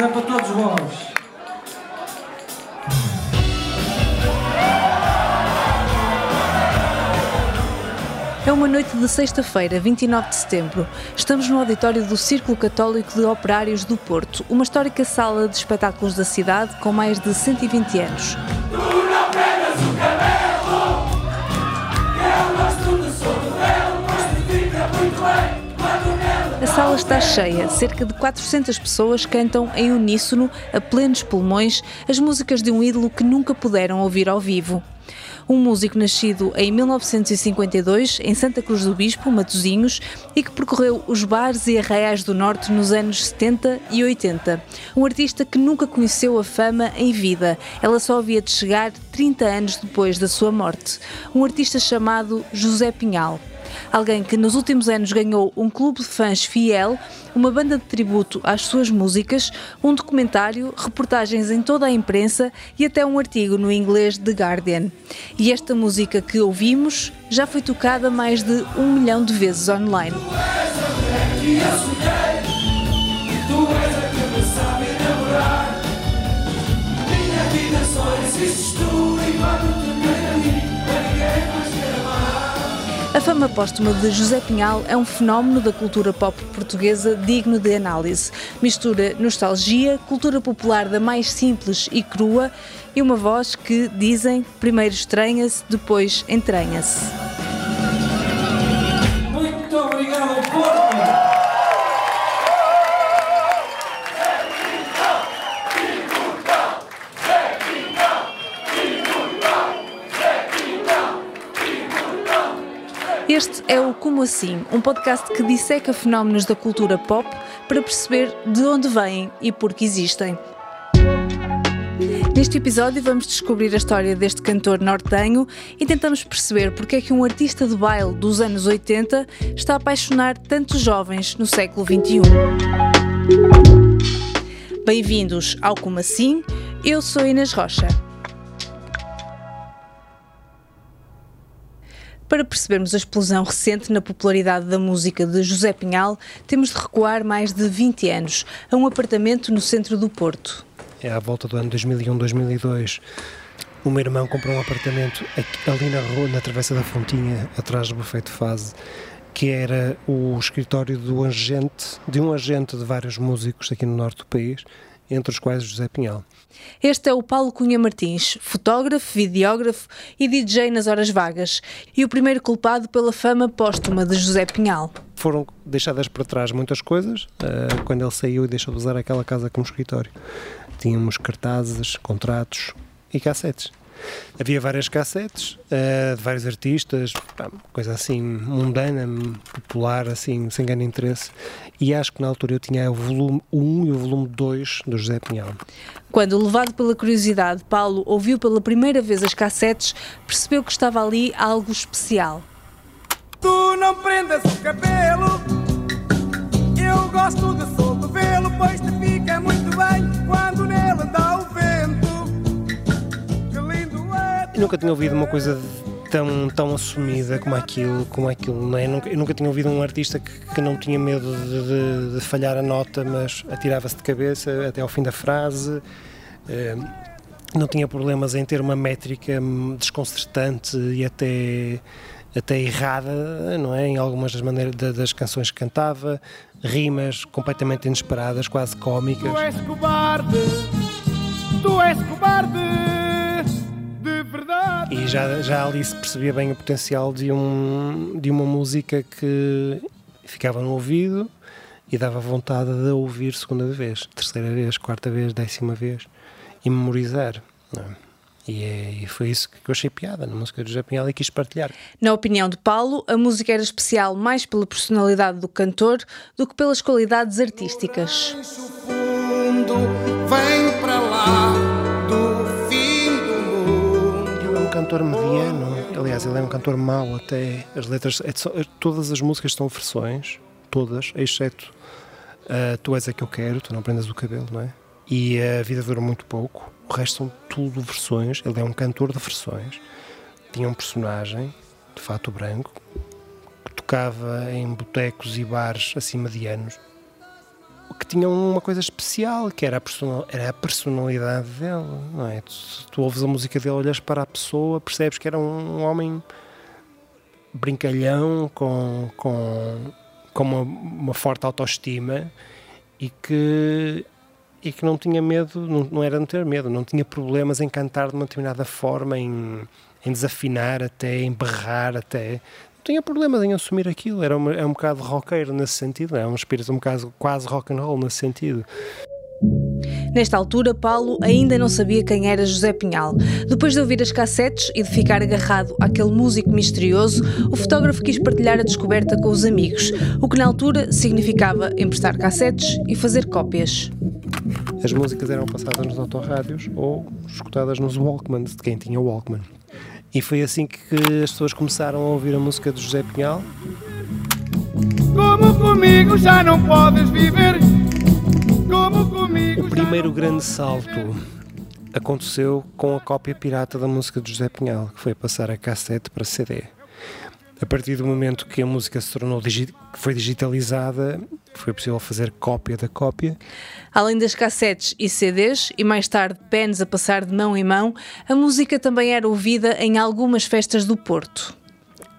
É para todos vós. É uma noite de sexta-feira, 29 de setembro. Estamos no auditório do Círculo Católico de Operários do Porto, uma histórica sala de espetáculos da cidade com mais de 120 anos. Sala está cheia, cerca de 400 pessoas cantam em uníssono, a plenos pulmões, as músicas de um ídolo que nunca puderam ouvir ao vivo um músico nascido em 1952 em Santa Cruz do Bispo, Matosinhos, e que percorreu os bares e arraiais do Norte nos anos 70 e 80. Um artista que nunca conheceu a fama em vida, ela só havia de chegar 30 anos depois da sua morte. Um artista chamado José Pinhal. Alguém que nos últimos anos ganhou um clube de fãs fiel, uma banda de tributo às suas músicas, um documentário, reportagens em toda a imprensa e até um artigo no inglês The Guardian. E esta música que ouvimos já foi tocada mais de um milhão de vezes online. Minha vida só existes a fama póstuma de José Pinhal é um fenómeno da cultura pop portuguesa digno de análise. Mistura nostalgia, cultura popular da mais simples e crua e uma voz que, dizem, primeiro estranha-se, depois entranha-se. Este é o Como Assim, um podcast que disseca fenómenos da cultura pop para perceber de onde vêm e por que existem. Neste episódio vamos descobrir a história deste cantor nortenho e tentamos perceber porque é que um artista de baile dos anos 80 está a apaixonar tantos jovens no século XXI. Bem-vindos ao Como Assim, eu sou Inês Rocha. Para percebermos a explosão recente na popularidade da música de José Pinhal, temos de recuar mais de 20 anos, a um apartamento no centro do Porto. É à volta do ano 2001, 2002. O meu irmão comprou um apartamento ali na rua, na Travessa da Fontinha, atrás do Bufeito Fase, que era o escritório do agente, de um agente de vários músicos aqui no norte do país, entre os quais José Pinhal. Este é o Paulo Cunha Martins, fotógrafo, videógrafo e DJ nas horas vagas, e o primeiro culpado pela fama póstuma de José Pinhal. Foram deixadas para trás muitas coisas uh, quando ele saiu e deixou de usar aquela casa como escritório. Tínhamos cartazes, contratos e cassetes. Havia várias cassetes uh, de vários artistas, coisa assim mundana, popular, assim, sem grande interesse. E acho que na altura eu tinha o volume 1 e o volume 2 do José Pinhal. Quando, levado pela curiosidade, Paulo ouviu pela primeira vez as cassetes, percebeu que estava ali algo especial. Tu não prendas o cabelo, eu gosto de solto vê-lo, pois te fica muito bem quando nunca tinha ouvido uma coisa tão, tão assumida como aquilo, como aquilo não é? eu, nunca, eu nunca tinha ouvido um artista que, que não tinha medo de, de, de falhar a nota, mas atirava-se de cabeça até ao fim da frase. Eh, não tinha problemas em ter uma métrica desconcertante e até até errada, não é? Em algumas das maneiras das canções que cantava, rimas completamente inesperadas, quase cómicas. Tu és cobarde, tu és cobarde. E já, já ali se percebia bem o potencial de, um, de uma música que ficava no ouvido e dava vontade de ouvir segunda vez, terceira vez, quarta vez, décima vez e memorizar. É? E, é, e, foi isso que eu achei piada na música do José Pinhal e quis partilhar. Na opinião de Paulo, a música era especial mais pela personalidade do cantor do que pelas qualidades artísticas. Fundo, vem cantor mediano, aliás, ele é um cantor mau até. As letras, é todas as músicas são versões, todas, exceto uh, Tu és a que eu quero, Tu não prendas o cabelo, não é? E a vida dura muito pouco, o resto são tudo versões. Ele é um cantor de versões. Tinha um personagem de fato branco que tocava em botecos e bares assim medianos que tinham uma coisa especial, que era a, personal, era a personalidade dele, não é? Tu, tu ouves a música dele, olhas para a pessoa, percebes que era um homem brincalhão, com, com, com uma, uma forte autoestima e que, e que não tinha medo, não, não era não ter medo, não tinha problemas em cantar de uma determinada forma, em, em desafinar até, em berrar até. Tinha problemas em assumir aquilo, era, uma, é um bocado roqueiro nesse sentido, é um espírito um bocado quase rock and roll nesse sentido. Nesta altura, Paulo ainda não sabia quem era José Pinhal. Depois de ouvir as cassetes e de ficar agarrado àquele músico misterioso, o fotógrafo quis partilhar a descoberta com os amigos, o que na altura significava emprestar cassetes e fazer cópias. As músicas eram passadas nos autorrádios ou escutadas nos Walkmans, de quem tinha Walkman. E foi assim que as pessoas começaram a ouvir a música de José Pinhal. Como comigo já não podes viver o primeiro grande salto aconteceu com a cópia pirata da música de José Pinhal, que foi passar a cassete para CD. A partir do momento que a música se tornou que foi digitalizada, foi possível fazer cópia da cópia. Além das cassetes e CDs, e mais tarde pens a passar de mão em mão, a música também era ouvida em algumas festas do Porto.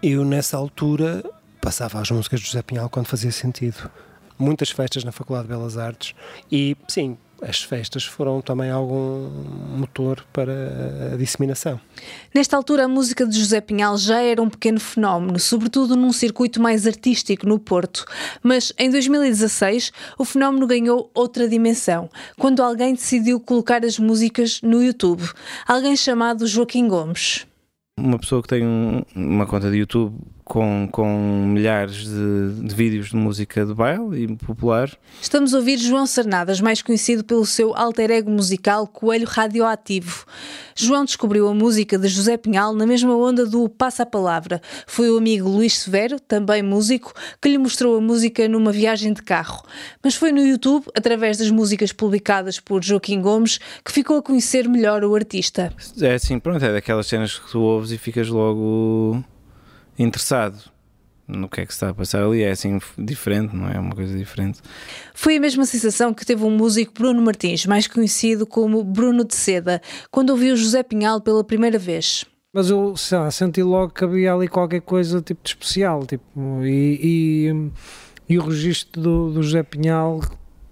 Eu, nessa altura, passava as músicas de José Pinhal quando fazia sentido muitas festas na Faculdade de Belas Artes e, sim, as festas foram também algum motor para a disseminação. Nesta altura, a música de José Pinhal já era um pequeno fenómeno, sobretudo num circuito mais artístico no Porto. Mas em 2016, o fenómeno ganhou outra dimensão, quando alguém decidiu colocar as músicas no YouTube. Alguém chamado Joaquim Gomes. Uma pessoa que tem um, uma conta de YouTube com, com milhares de, de, vídeos de música de baile e popular. Estamos a ouvir João Sarnadas, mais conhecido pelo seu alter ego musical Coelho Radioativo. João descobriu a música de José Pinhal na mesma onda do Passa a Palavra. Foi o amigo Luís Severo, também músico, que lhe mostrou a música numa viagem de carro. Mas foi no YouTube, através das músicas publicadas por Joaquim Gomes, que ficou a conhecer melhor o artista. É assim, pronto, é daquelas cenas que tu ouves e ficas logo interessado no que é que se está a passar ali, é assim diferente, não é? é? Uma coisa diferente. Foi a mesma sensação que teve um músico Bruno Martins, mais conhecido como Bruno de Seda, quando ouviu José Pinhal pela primeira vez. Mas eu lá, senti logo que havia ali qualquer coisa tipo de especial, tipo, e, e, e o registro do, do José Pinhal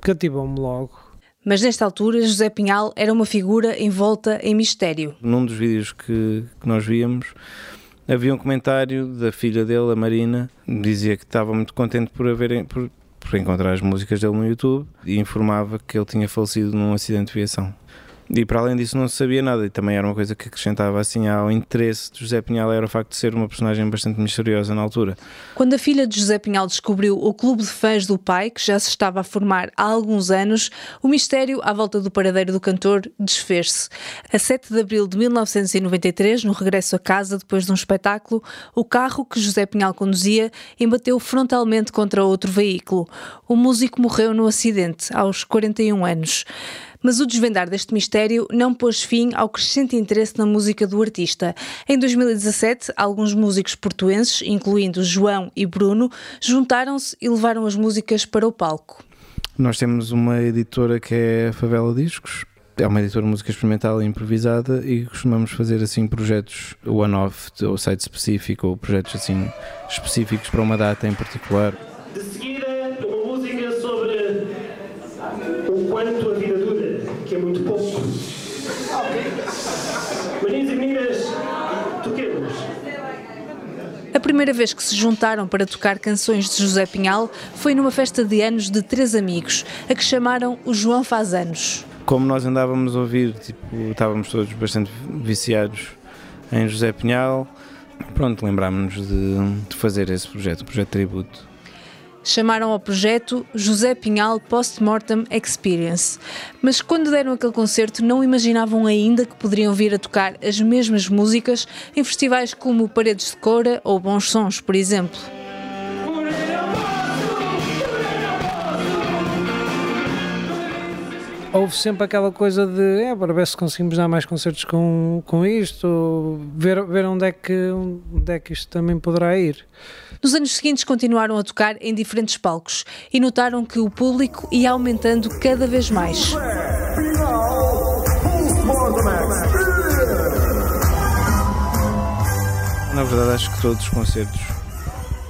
cativou-me logo. Mas nesta altura, José Pinhal era uma figura envolta em mistério. Num dos vídeos que, que nós víamos, havia um comentário da filha dele, a Marina, dizia que estava muito contente por haver por, por encontrar as músicas dele no YouTube e informava que ele tinha falecido num acidente de viação. E para além disso não sabia nada, e também era uma coisa que acrescentava assim ao interesse de José Pinhal era o facto de ser uma personagem bastante misteriosa na altura. Quando a filha de José Pinhal descobriu o clube de fãs do pai, que já se estava a formar há alguns anos, o mistério à volta do paradeiro do cantor desfez-se. A 7 de abril de 1993, no regresso a casa depois de um espetáculo, o carro que José Pinhal conduzia embateu frontalmente contra outro veículo. O músico morreu no acidente, aos 41 anos. Mas o desvendar deste mistério não pôs fim ao crescente interesse na música do artista. Em 2017, alguns músicos portuenses, incluindo João e Bruno, juntaram-se e levaram as músicas para o palco. Nós temos uma editora que é a Favela Discos, é uma editora de música experimental e improvisada e costumamos fazer assim projetos one-off ou site específico ou projetos assim específicos para uma data em particular. De seguida, uma música sobre o quanto a vida que é muito pouco. Meninos e meninas, toquemos. A primeira vez que se juntaram para tocar canções de José Pinhal foi numa festa de anos de três amigos, a que chamaram o João Faz Anos. Como nós andávamos a ouvir, tipo, estávamos todos bastante viciados em José Pinhal, pronto, lembrámos-nos de, de fazer esse projeto, o projeto tributo chamaram ao projeto José Pinhal Postmortem Experience. Mas quando deram aquele concerto, não imaginavam ainda que poderiam vir a tocar as mesmas músicas em festivais como Paredes de Cora ou Bons Sons, por exemplo. Houve sempre aquela coisa de é, para ver se conseguimos dar mais concertos com, com isto, ver, ver onde, é que, onde é que isto também poderá ir. Nos anos seguintes continuaram a tocar em diferentes palcos e notaram que o público ia aumentando cada vez mais. Na verdade, acho que todos os concertos,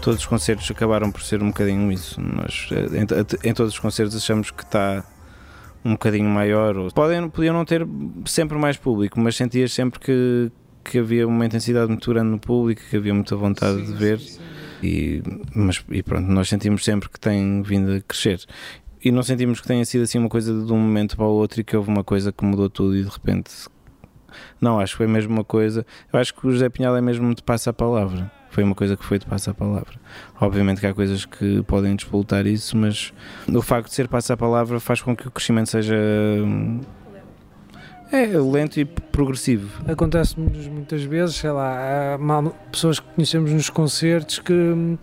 todos os concertos acabaram por ser um bocadinho isso. Nós, eh, em, em todos os concertos, achamos que está um bocadinho maior. Ou, podem, podiam não ter sempre mais público, mas sentias sempre que, que havia uma intensidade muito grande no público, que havia muita vontade sim, de ver. Sim, sim. E, mas, e pronto, nós sentimos sempre que tem vindo a crescer. E não sentimos que tenha sido assim uma coisa de um momento para o outro e que houve uma coisa que mudou tudo e de repente não, acho que foi mesmo uma coisa. Eu acho que o José Pinhal é mesmo de passa a palavra. Foi uma coisa que foi de passa a palavra. Obviamente que há coisas que podem despoltar isso, mas o facto de ser passa a palavra faz com que o crescimento seja hum, é lento e progressivo. Acontece-nos muitas vezes, sei lá, há pessoas que conhecemos nos concertos que hum,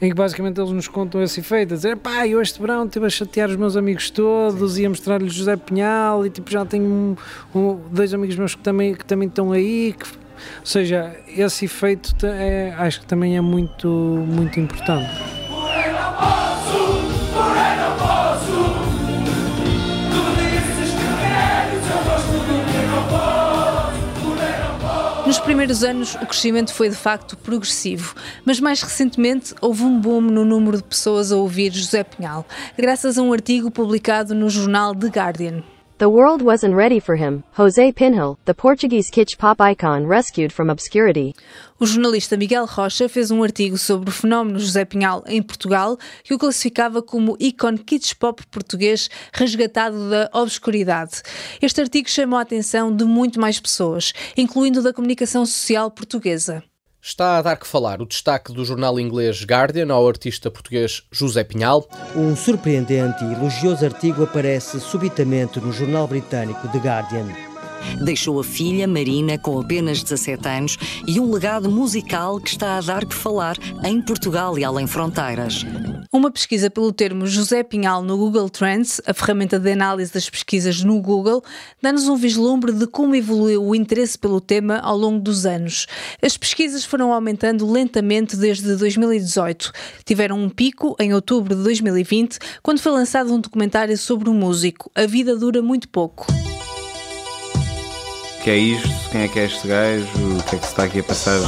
em que basicamente eles nos contam esse efeito, a dizer, pá, eu este verão estive a chatear os meus amigos todos e a mostrar-lhes José Pinhal e tipo já tenho um, um, dois amigos meus que também, que também estão aí, que, ou seja, esse efeito é, acho que também é muito, muito importante. Nos primeiros anos, o crescimento foi de facto progressivo, mas mais recentemente houve um boom no número de pessoas a ouvir José Pinhal, graças a um artigo publicado no jornal The Guardian. The world wasn't ready for him. José the Portuguese kitsch pop icon rescued from obscurity. O jornalista Miguel Rocha fez um artigo sobre o fenómeno José Pinhal em Portugal que o classificava como ícone kitsch pop português resgatado da obscuridade. Este artigo chamou a atenção de muito mais pessoas, incluindo da comunicação social portuguesa. Está a dar que falar o destaque do jornal inglês Guardian ao artista português José Pinhal. Um surpreendente e elogioso artigo aparece subitamente no jornal britânico The Guardian. Deixou a filha, Marina, com apenas 17 anos e um legado musical que está a dar que falar em Portugal e além fronteiras. Uma pesquisa pelo termo José Pinhal no Google Trends, a ferramenta de análise das pesquisas no Google, dá-nos um vislumbre de como evoluiu o interesse pelo tema ao longo dos anos. As pesquisas foram aumentando lentamente desde 2018. Tiveram um pico em outubro de 2020, quando foi lançado um documentário sobre o músico. A vida dura muito pouco que é isto, quem é que é este gajo, o que é que se está aqui a passar.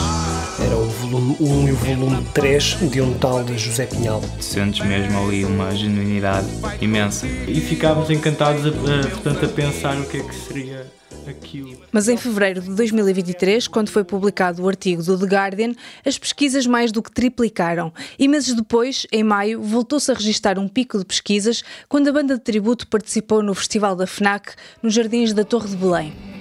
Era o volume 1 e o volume 3 de um tal de José Pinhal. Sentes mesmo ali uma genuinidade imensa. E ficámos encantados, a, a, portanto, a pensar o que é que seria aquilo. Mas em fevereiro de 2023, quando foi publicado o artigo do The Guardian, as pesquisas mais do que triplicaram. E meses depois, em maio, voltou-se a registrar um pico de pesquisas quando a banda de tributo participou no Festival da FNAC nos Jardins da Torre de Belém.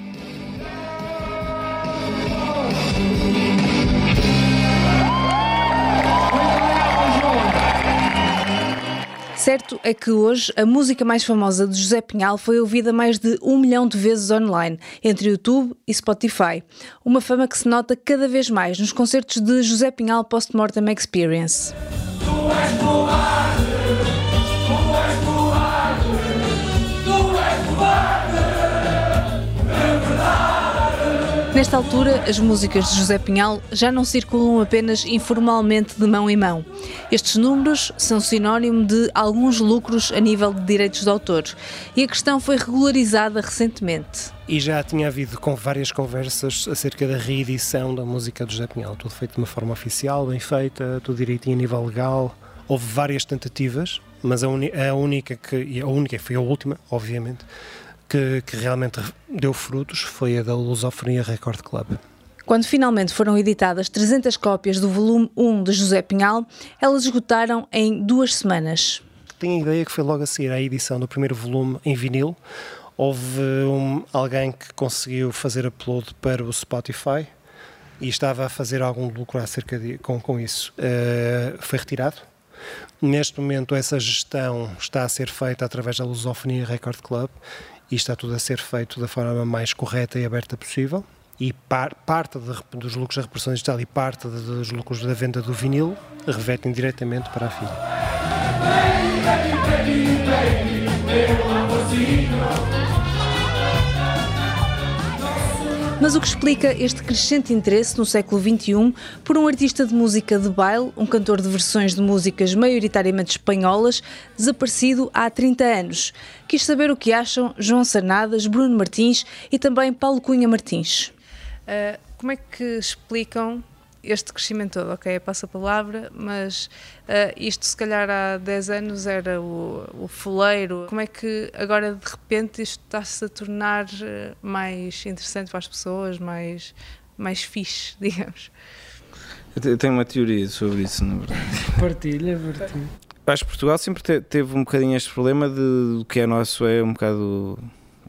Certo é que hoje a música mais famosa de José Pinhal foi ouvida mais de um milhão de vezes online, entre YouTube e Spotify. Uma fama que se nota cada vez mais nos concertos de José Pinhal Postmortem Experience. Nesta altura, as músicas de José Pinhal já não circulam apenas informalmente de mão em mão. Estes números são sinónimo de alguns lucros a nível de direitos de autor e a questão foi regularizada recentemente. E já tinha havido com várias conversas acerca da reedição da música de José Pinhal, tudo feito de uma forma oficial, bem feita, tudo direitinho a nível legal. Houve várias tentativas, mas a, a única que, a única foi a última, obviamente, que, que realmente deu frutos foi a da Lusofonia Record Club. Quando finalmente foram editadas 300 cópias do volume 1 de José Pinhal, elas esgotaram em duas semanas. Tenho a ideia que foi logo a seguir à edição do primeiro volume em vinil. Houve um, alguém que conseguiu fazer upload para o Spotify e estava a fazer algum lucro acerca de, com, com isso. Uh, foi retirado. Neste momento, essa gestão está a ser feita através da Lusofonia Record Club e está tudo a ser feito da forma mais correta e aberta possível. E par, parte de, dos lucros da repressão digital e parte de, dos lucros da venda do vinil revertem diretamente para a filha. Mas o que explica este crescente interesse no século XXI por um artista de música de baile, um cantor de versões de músicas maioritariamente espanholas, desaparecido há 30 anos? Quis saber o que acham João Sarnadas, Bruno Martins e também Paulo Cunha Martins. Uh, como é que explicam este crescimento todo, ok, passa a palavra, mas uh, isto se calhar há 10 anos era o, o fuleiro. Como é que agora de repente isto está-se a tornar uh, mais interessante para as pessoas, mais, mais fixe, digamos? Eu tenho uma teoria sobre isso, na verdade. Partilha, partilha. Acho que Portugal sempre te, teve um bocadinho este problema de o que é nosso é um bocado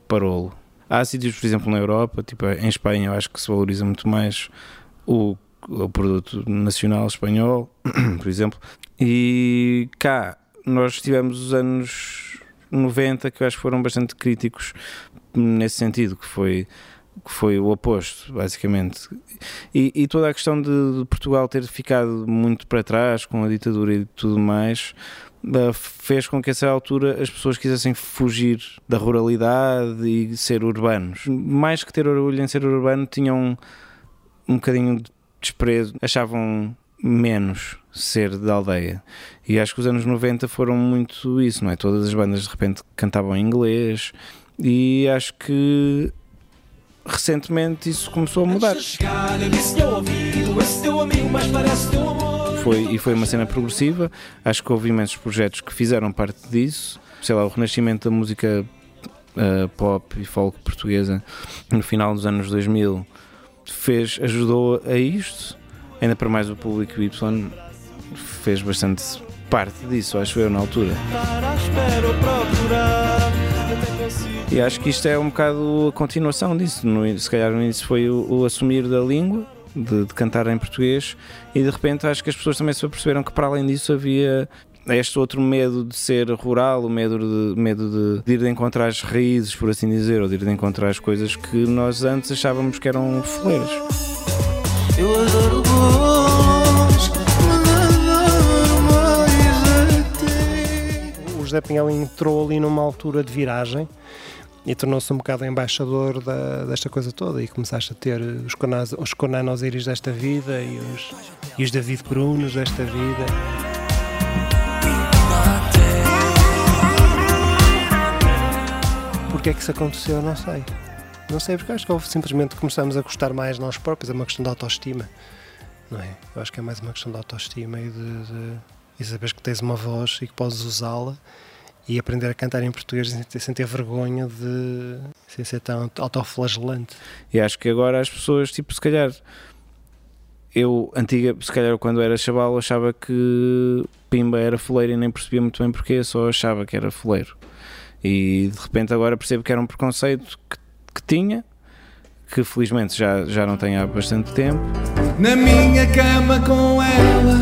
parolo. Há sítios, por exemplo, na Europa, tipo em Espanha, eu acho que se valoriza muito mais o o produto nacional espanhol, por exemplo. E cá nós tivemos os anos 90 que eu acho que foram bastante críticos nesse sentido, que foi que foi o oposto, basicamente. E, e toda a questão de, de, Portugal ter ficado muito para trás com a ditadura e tudo mais fez com que a essa altura as pessoas quisessem fugir da ruralidade e ser urbanos. Mais que ter orgulho em ser urbano, tinham um bocadinho de desprezo, achavam menos ser da aldeia. E acho que os anos 90 foram muito isso, não é? Todas as bandas de repente cantavam em inglês e acho que recentemente isso começou a mudar. Foi, e foi uma cena progressiva. Acho que houve imensos projetos que fizeram parte disso. Sei lá, o renascimento da música uh, pop e folk portuguesa no final dos anos 2000 fez, ajudou a isto, ainda para mais o público Y fez bastante parte disso, acho eu, na altura. E acho que isto é um bocado a continuação disso. No, se calhar no início foi o, o assumir da língua, de, de, cantar em português, e de repente acho que as pessoas também se perceberam que para além disso havia este outro medo de ser rural, o medo de, medo de, de, ir de encontrar as raízes, por assim dizer, ou de ir de encontrar as coisas que nós antes achávamos que eram foleiras. Eu adoro O José Pinhal entrou ali numa altura de viragem e tornou-se um bocado embaixador da, desta coisa toda e começaste a ter os, conas, os Conan Osiris desta vida e os, e os David Brunos desta vida. Porque é que isso aconteceu, não sei. Não sei, porque acho que simplesmente começamos a gostar mais de nós próprios, é uma questão de autoestima, não é? Eu acho que é mais uma questão de autoestima e de, de e saberes que tens uma voz e que podes usá-la e aprender a cantar em português sem ter, sem ter vergonha de sem ser tão autoflagelante. E acho que agora as pessoas, tipo, se calhar eu, antiga, se calhar quando era chaval, achava que Pimba era foleiro e nem percebia muito bem porque, só achava que era foleiro. E de repente agora percebo que era um preconceito que, que tinha, que felizmente já, já não tenho há bastante tempo. Na minha cama com ela,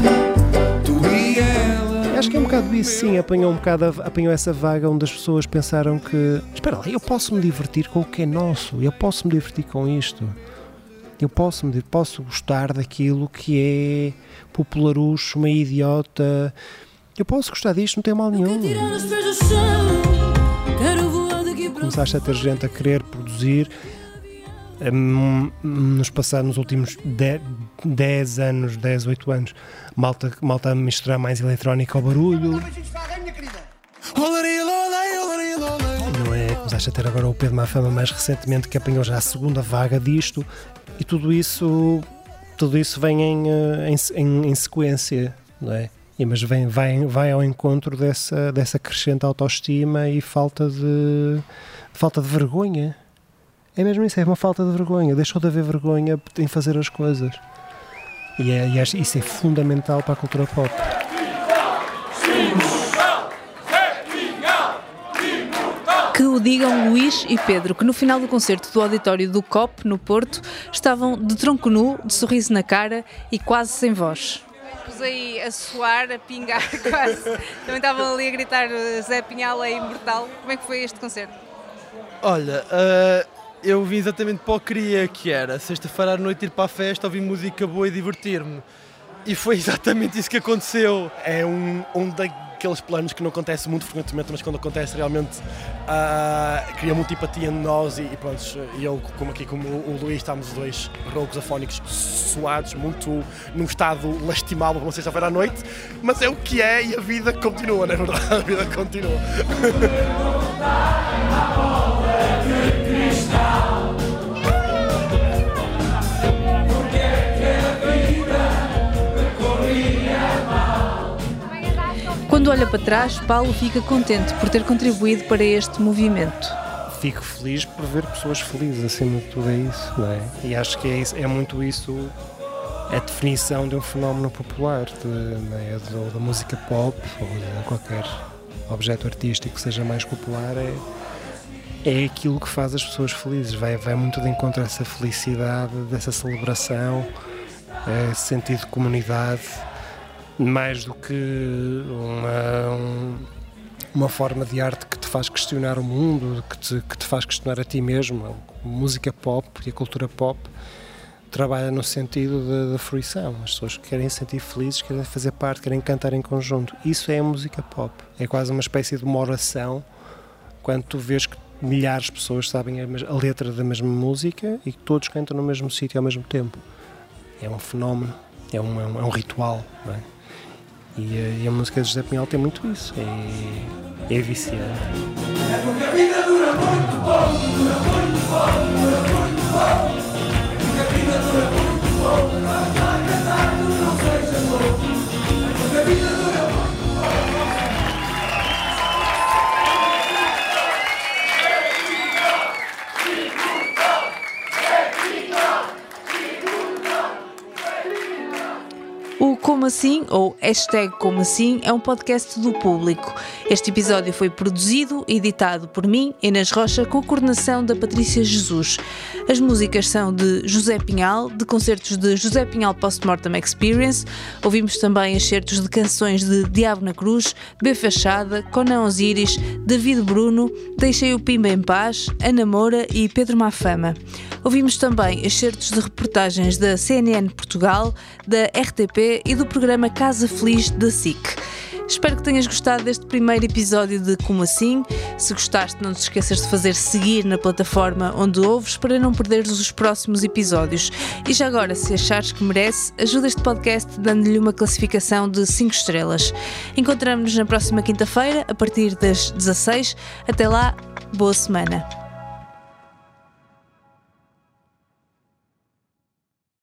tu e ela. Acho que é um bocado isso, sim. Apanhou um bocado, apanhou essa vaga onde as pessoas pensaram que, espera lá, eu posso me divertir com o que é nosso, eu posso me divertir com isto. Eu posso, me, posso gostar daquilo que é popularucho, uma idiota. Eu posso gostar disto, não tem mal nenhum começaste a ter gente a querer produzir nos passados, nos últimos 10 anos, 10, 8 anos, malta, malta a misturar mais eletrónica ao barulho. Não é? Começaste a ter agora o Pedro Mafama mais recentemente que apanhou já a segunda vaga disto e tudo isso tudo isso vem em, eh, em, em, em sequência, não é? E, mas vem, vai, vai ao encontro dessa, dessa crescente autoestima e falta de, falta de vergonha. É mesmo isso, é uma falta de vergonha. Deixou de haver vergonha em fazer as coisas. E, é, e isso é fundamental para a cultura pop. Que o digam Luís e Pedro, que no final do concerto do auditório do COP, no Porto, estavam de tronco nu, de sorriso na cara e quase sem voz aí a suar, a pingar quase. Também estavam ali a gritar Zé Pinhal é imortal. Como é que foi este concerto? Olha, uh, eu vim exatamente para o que queria que era. Sexta-feira à noite ir para a festa, ouvir música boa e divertir-me. E foi exatamente isso que aconteceu. É um, um da daqueles planos que não acontece muito frequentemente, mas quando acontece realmente uh, cria muita empatia em nós e, e pronto, eu, como aqui como o, o Luís, estamos os dois roucos afónicos suados, muito num estado lastimável uma sexta-feira à noite, mas é o que é e a vida continua, não é verdade? A vida continua. olha para trás, Paulo fica contente por ter contribuído para este movimento. Fico feliz por ver pessoas felizes, acima de tudo é isso, não é? E acho que é, isso, é muito isso a definição de um fenómeno popular, de, é? da música pop ou de qualquer objeto artístico que seja mais popular, é, é aquilo que faz as pessoas felizes. Vai, vai muito de encontro a essa felicidade, dessa celebração, esse sentido de comunidade mais do que uma, um, uma forma de arte que te faz questionar o mundo, que te, que te faz questionar a ti mesmo. A música pop e a cultura pop trabalha no sentido da fruição. As pessoas querem se sentir felizes, querem fazer parte, querem cantar em conjunto. Isso é a música pop. É quase uma espécie de uma oração quando tu vês que milhares de pessoas sabem a, a letra da mesma música e que todos cantam no mesmo sítio ao mesmo tempo. É um fenómeno, é um, é um, é um ritual. Não é? E a, e a, música de José Pinhal tem muito isso, é, é viciante. É porque a vida dura muito pouco, dura muito pouco, dura muito pouco. Como Assim, ou hashtag Como Assim, é um podcast do público. Este episódio foi produzido e editado por mim, Inês Rocha, com a coordenação da Patrícia Jesus. As músicas são de José Pinhal, de concertos de José Pinhal Postmortem Experience. Ouvimos também excertos de canções de Diabo na Cruz, B Fachada, Conan Osiris, David Bruno, Deixei o Pimba em Paz, Ana Moura e Pedro Mafama. Ouvimos também excertos de reportagens da CNN Portugal, da RTP e do programa Casa Feliz da SIC. Espero que tenhas gostado deste primeiro episódio de Como Assim. Se gostaste, não te esqueças de fazer seguir na plataforma onde ouves para não perderes os próximos episódios. E já agora, se achares que merece, ajuda este podcast dando-lhe uma classificação de 5 estrelas. Encontramos-nos na próxima quinta-feira, a partir das 16. Até lá, boa semana.